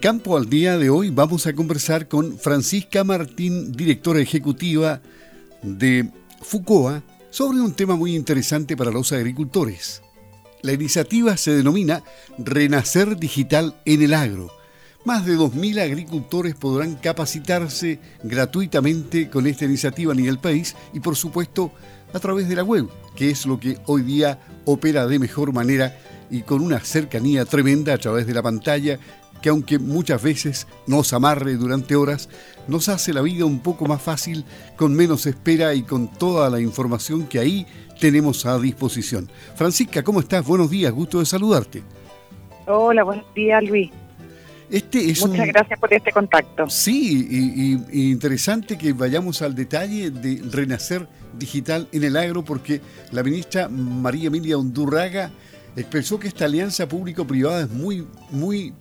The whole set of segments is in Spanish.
Campo al día de hoy vamos a conversar con Francisca Martín, directora ejecutiva de FUCOA, sobre un tema muy interesante para los agricultores. La iniciativa se denomina Renacer Digital en el Agro. Más de 2.000 agricultores podrán capacitarse gratuitamente con esta iniciativa a nivel país y por supuesto a través de la web, que es lo que hoy día opera de mejor manera y con una cercanía tremenda a través de la pantalla que aunque muchas veces nos amarre durante horas, nos hace la vida un poco más fácil, con menos espera y con toda la información que ahí tenemos a disposición. Francisca, ¿cómo estás? Buenos días, gusto de saludarte. Hola, buenos días, Luis. Este es Muchas gracias por este contacto. Sí, y, interesante que vayamos al detalle de Renacer Digital en el Agro, porque la ministra María Emilia Undurraga expresó que esta alianza público-privada es muy, muy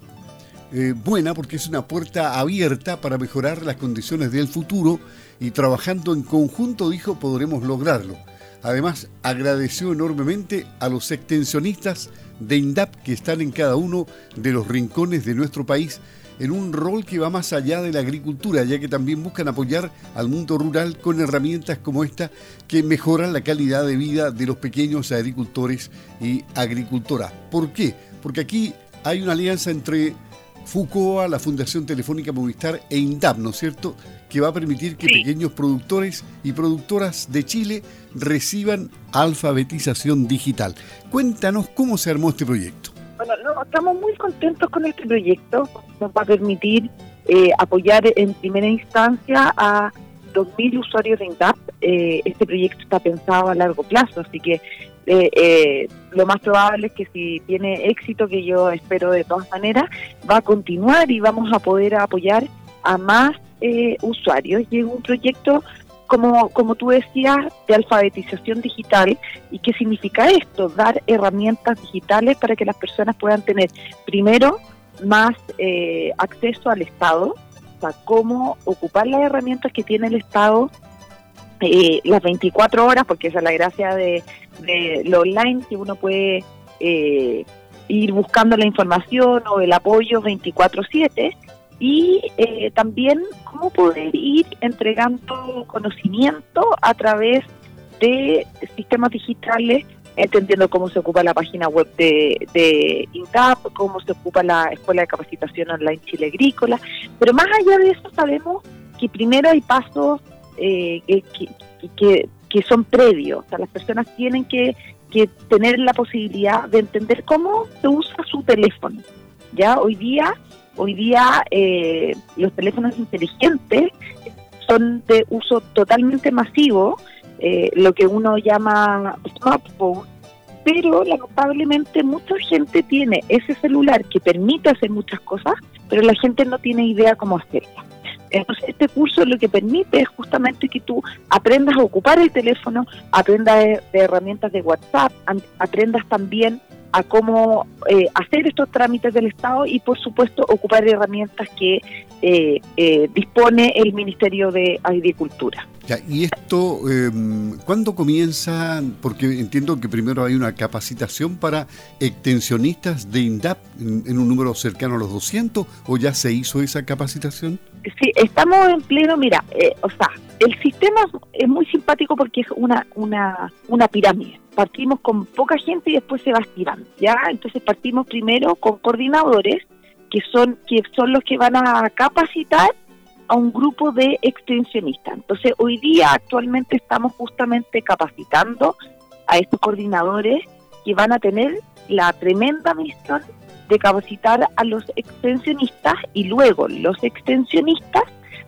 eh, buena porque es una puerta abierta para mejorar las condiciones del futuro y trabajando en conjunto, dijo, podremos lograrlo. Además, agradeció enormemente a los extensionistas de INDAP que están en cada uno de los rincones de nuestro país en un rol que va más allá de la agricultura, ya que también buscan apoyar al mundo rural con herramientas como esta que mejoran la calidad de vida de los pequeños agricultores y agricultoras. ¿Por qué? Porque aquí hay una alianza entre FUCOA, la Fundación Telefónica Movistar e INDAP, ¿no es cierto?, que va a permitir que pequeños productores y productoras de Chile reciban alfabetización digital. Cuéntanos cómo se armó este proyecto. Bueno, estamos muy contentos con este proyecto, nos va a permitir eh, apoyar en primera instancia a 2.000 usuarios de INDAP. Eh, este proyecto está pensado a largo plazo, así que eh, eh, lo más probable es que si tiene éxito, que yo espero de todas maneras, va a continuar y vamos a poder apoyar a más eh, usuarios. Y es un proyecto, como, como tú decías, de alfabetización digital. ¿Y qué significa esto? Dar herramientas digitales para que las personas puedan tener, primero, más acceso al Estado, o sea, cómo ocupar las herramientas que tiene el Estado eh, las 24 horas, porque esa es la gracia de, lo online, que uno puede eh, ir buscando la información o el apoyo 24/7 y eh, también cómo poder ir entregando conocimiento a través de sistemas digitales, entendiendo cómo se ocupa la página web de, de INCAP, cómo se ocupa la Escuela de Capacitación Online Chile Agrícola, pero más allá de eso sabemos que primero hay pasos eh, que, que, son previos. O sea, las personas tienen que, que tener la posibilidad de entender cómo se usa su teléfono. Ya hoy día, hoy día eh, los teléfonos inteligentes son de uso totalmente masivo, eh, lo que uno llama smartphone, pero lamentablemente mucha gente tiene ese celular que permite hacer muchas cosas, pero la gente no tiene idea cómo hacerlo. Entonces, este curso lo que permite es justamente que tú aprendas a ocupar el teléfono, aprendas de, herramientas de WhatsApp, aprendas también a cómo eh, hacer estos trámites del Estado y, por supuesto, ocupar herramientas que eh, eh, dispone el Ministerio de Agricultura. Y esto, em, ¿cuándo comienza? Porque entiendo que primero hay una capacitación para extensionistas de INDAP en, un número cercano a los 200, ¿o ya se hizo esa capacitación? Sí, estamos en pleno, mira, o sea, el sistema es muy simpático porque es una, una, una pirámide. Partimos con poca gente y después se va estirando, ¿ya? Entonces partimos primero con coordinadores que son, que son los que van a capacitar a un grupo de extensionistas. Entonces hoy día actualmente estamos justamente capacitando a estos coordinadores que van a tener la tremenda misión de capacitar a los extensionistas y luego los extensionistas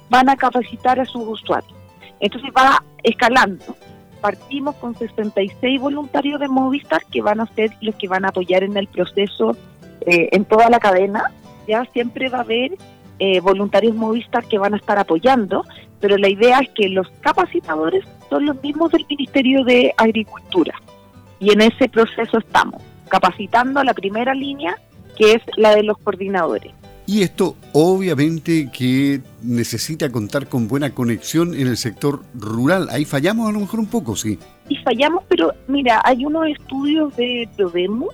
van a capacitar a sus usuarios. Entonces va escalando. Partimos con 66 voluntarios de Movistar que van a ser los que van a apoyar en el proceso eh, en toda la cadena. Ya siempre va a haber eh, voluntarios Movistar que van a estar apoyando, pero la idea es que los capacitadores son los mismos del Ministerio de Agricultura. Y en ese proceso estamos, capacitando a la primera línea, que es la de los coordinadores. Y esto obviamente que necesita contar con buena conexión en el sector rural. Ahí fallamos a lo mejor un poco, sí. Y fallamos, pero mira, hay unos estudios de Prodemo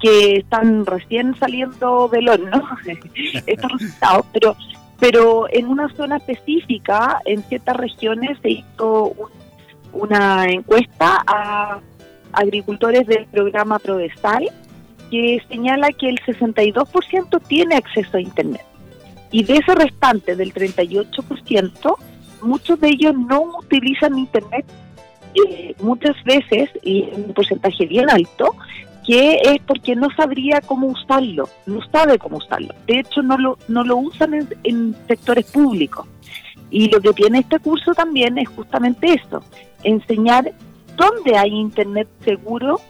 que están recién saliendo del horno estos resultados, pero pero en una zona específica, en ciertas regiones, se hizo una encuesta a agricultores del programa Prodesal que señala que el 62% tiene acceso a Internet. Y de ese restante del 38%, muchos de ellos no utilizan Internet eh, muchas veces, y un porcentaje bien alto, que es porque no sabría cómo usarlo, no sabe cómo usarlo. De hecho, no lo, no lo usan en, sectores públicos. Y lo que tiene este curso también es justamente eso, enseñar dónde hay Internet seguro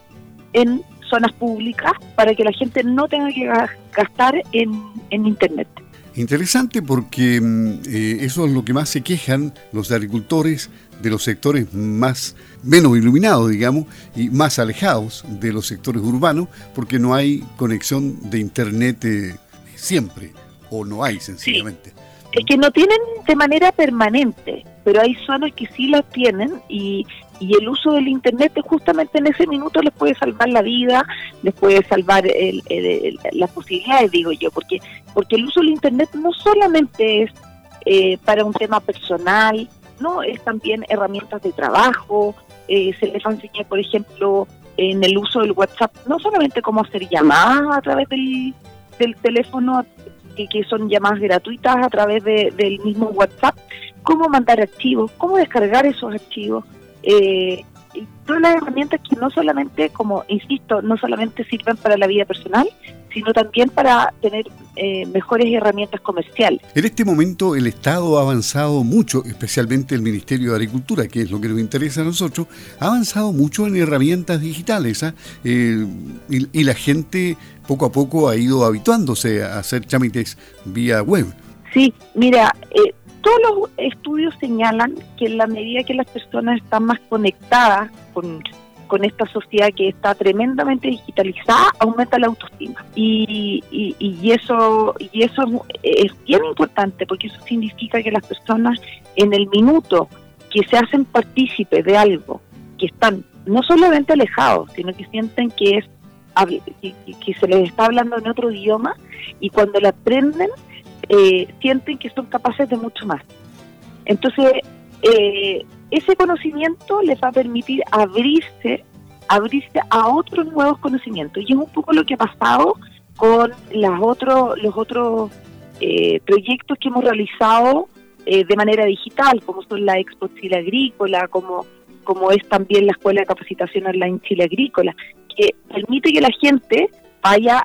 en zonas públicas para que la gente no tenga que gastar en, en Internet. Interesante porque mm, eh, eso es lo que más se quejan los agricultores de los sectores más menos iluminados, digamos, y más alejados de los sectores urbanos, porque no hay conexión de internet eh, siempre, o no hay sencillamente. Es que no tienen de manera permanente, pero hay zonas que sí las tienen y, y el uso del internet justamente en ese minuto les puede salvar la vida, les puede salvar el, las posibilidades, digo yo, porque porque el uso del internet no solamente es eh, para un tema personal, no es también herramientas de trabajo, eh, se les va a enseñar, por ejemplo, en el uso del WhatsApp, no solamente cómo hacer llamadas a través del, teléfono, que, que son llamadas gratuitas a través del mismo WhatsApp, cómo mandar archivos, cómo descargar esos archivos, eh, y todas las herramientas que no solamente, como insisto, no solamente sirven para la vida personal, sino también para tener eh, mejores herramientas comerciales. En este momento el Estado ha avanzado mucho, especialmente el Ministerio de Agricultura, que es lo que nos interesa a nosotros, ha avanzado mucho en herramientas digitales ¿ah? eh, y, la gente poco a poco ha ido habituándose a hacer trámites vía web. Sí, mira, eh, todos los estudios señalan que en la medida que las personas están más conectadas con, esta sociedad que está tremendamente digitalizada, aumenta la autoestima. Y, y, eso, y eso es bien importante porque eso significa que las personas en el minuto que se hacen partícipes de algo, que están no solamente alejados, sino que sienten que es que se les está hablando en otro idioma y cuando lo aprenden eh, sienten que son capaces de mucho más. Entonces, eh, ese conocimiento les va a permitir abrirse, abrirse a otros nuevos conocimientos. Y es un poco lo que ha pasado con las otros, los otros eh, proyectos que hemos realizado de manera digital, como son la Expo Chile Agrícola, como, como es también la Escuela de Capacitación Online Chile Agrícola, que permite que la gente vaya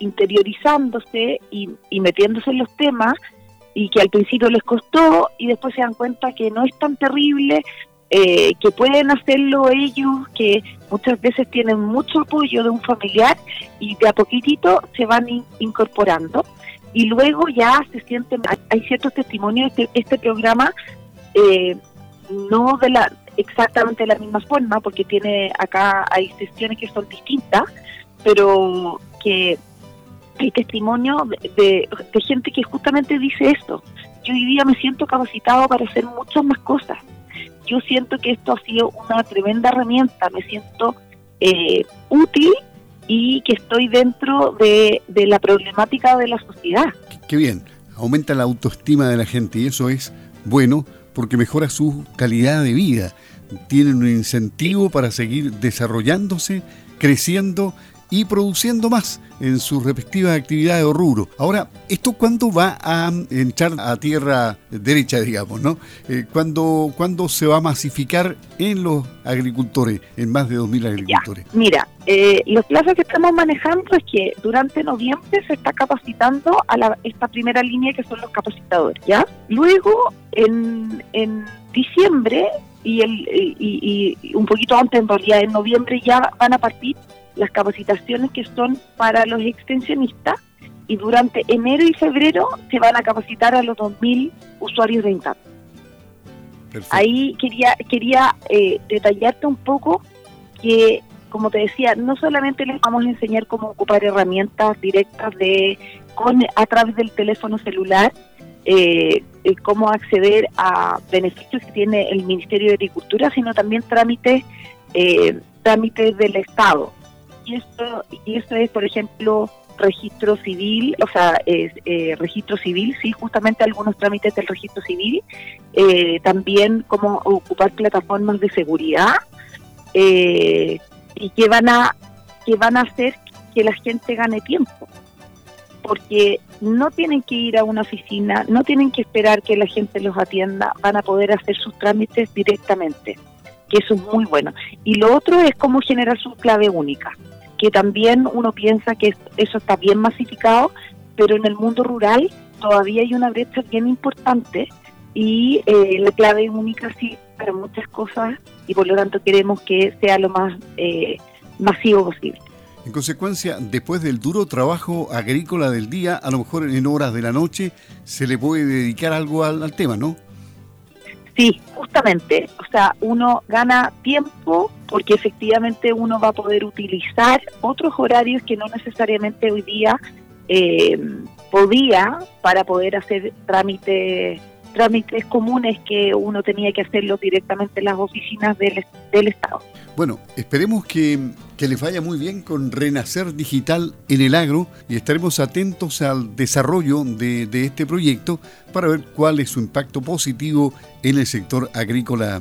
interiorizándose y, metiéndose en los temas y que al principio les costó y después se dan cuenta que no es tan terrible, eh, que pueden hacerlo ellos, que muchas veces tienen mucho apoyo de un familiar y de a poquitito se van incorporando. Y luego ya se sienten, hay ciertos testimonios de este, este programa, eh, no de la exactamente de la misma forma, porque tiene acá hay sesiones que son distintas, pero que hay testimonio de, gente que justamente dice esto. Yo hoy día me siento capacitado para hacer muchas más cosas. Yo siento que esto ha sido una tremenda herramienta, me siento eh, útil y que estoy dentro de, la problemática de la sociedad. Qué bien, aumenta la autoestima de la gente y eso es bueno porque mejora su calidad de vida. Tienen un incentivo para seguir desarrollándose, creciendo y produciendo más en sus respectivas actividades o rubro. Ahora, ¿esto cuándo va a entrar a tierra derecha, digamos, no? Eh, ¿cuándo, se va a masificar en los agricultores, en más de 2.000 agricultores? mira, eh, los plazos que estamos manejando es que durante noviembre se está capacitando a la, esta primera línea que son los capacitadores, ¿ya? Luego, en, en diciembre y, el, y, y un poquito antes, en realidad, en noviembre ya van a partir las capacitaciones que son para los extensionistas y durante enero y febrero se van a capacitar a los 2.000 usuarios de INTAP. Ahí quería quería eh, detallarte un poco que, como te decía, no solamente les vamos a enseñar cómo ocupar herramientas directas de con a través del teléfono celular, eh, eh, cómo acceder a beneficios que tiene el Ministerio de Agricultura, sino también trámites trámites del Estado, y esto, y esto es, por ejemplo, registro civil, o sea, eh, registro civil, sí, justamente algunos trámites del registro civil, eh, también cómo ocupar plataformas de seguridad eh, y que van a que van a hacer que la gente gane tiempo, porque no tienen que ir a una oficina, no tienen que esperar que la gente los atienda, van a poder hacer sus trámites directamente, que eso es muy bueno. Y lo otro es cómo generar su clave única que también uno piensa que eso está bien masificado, pero en el mundo rural todavía hay una brecha bien importante y eh, la clave única sí para muchas cosas y por lo tanto queremos que sea lo más eh, masivo posible. En consecuencia, después del duro trabajo agrícola del día, a lo mejor en horas de la noche se le puede dedicar algo al tema, ¿no? Sí, justamente. O sea, uno gana tiempo porque efectivamente uno va a poder utilizar otros horarios que no necesariamente hoy día eh, podía para poder hacer trámites trámites comunes que uno tenía que hacerlo directamente en las oficinas del, del Estado. Bueno, esperemos que, que, les vaya muy bien con Renacer Digital en el agro y estaremos atentos al desarrollo de, de este proyecto para ver cuál es su impacto positivo en el sector agrícola.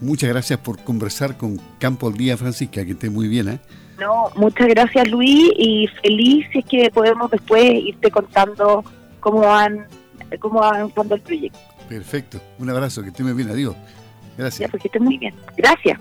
Muchas gracias por conversar con Campo al Día, Francisca, que esté muy bien. ¿eh? No, muchas gracias Luis y feliz es que podemos después irte contando cómo van cómo va avanzando el proyecto. Perfecto. Un abrazo, que esté muy bien. Adiós. Gracias. Ya, pues que esté muy bien. Gracias.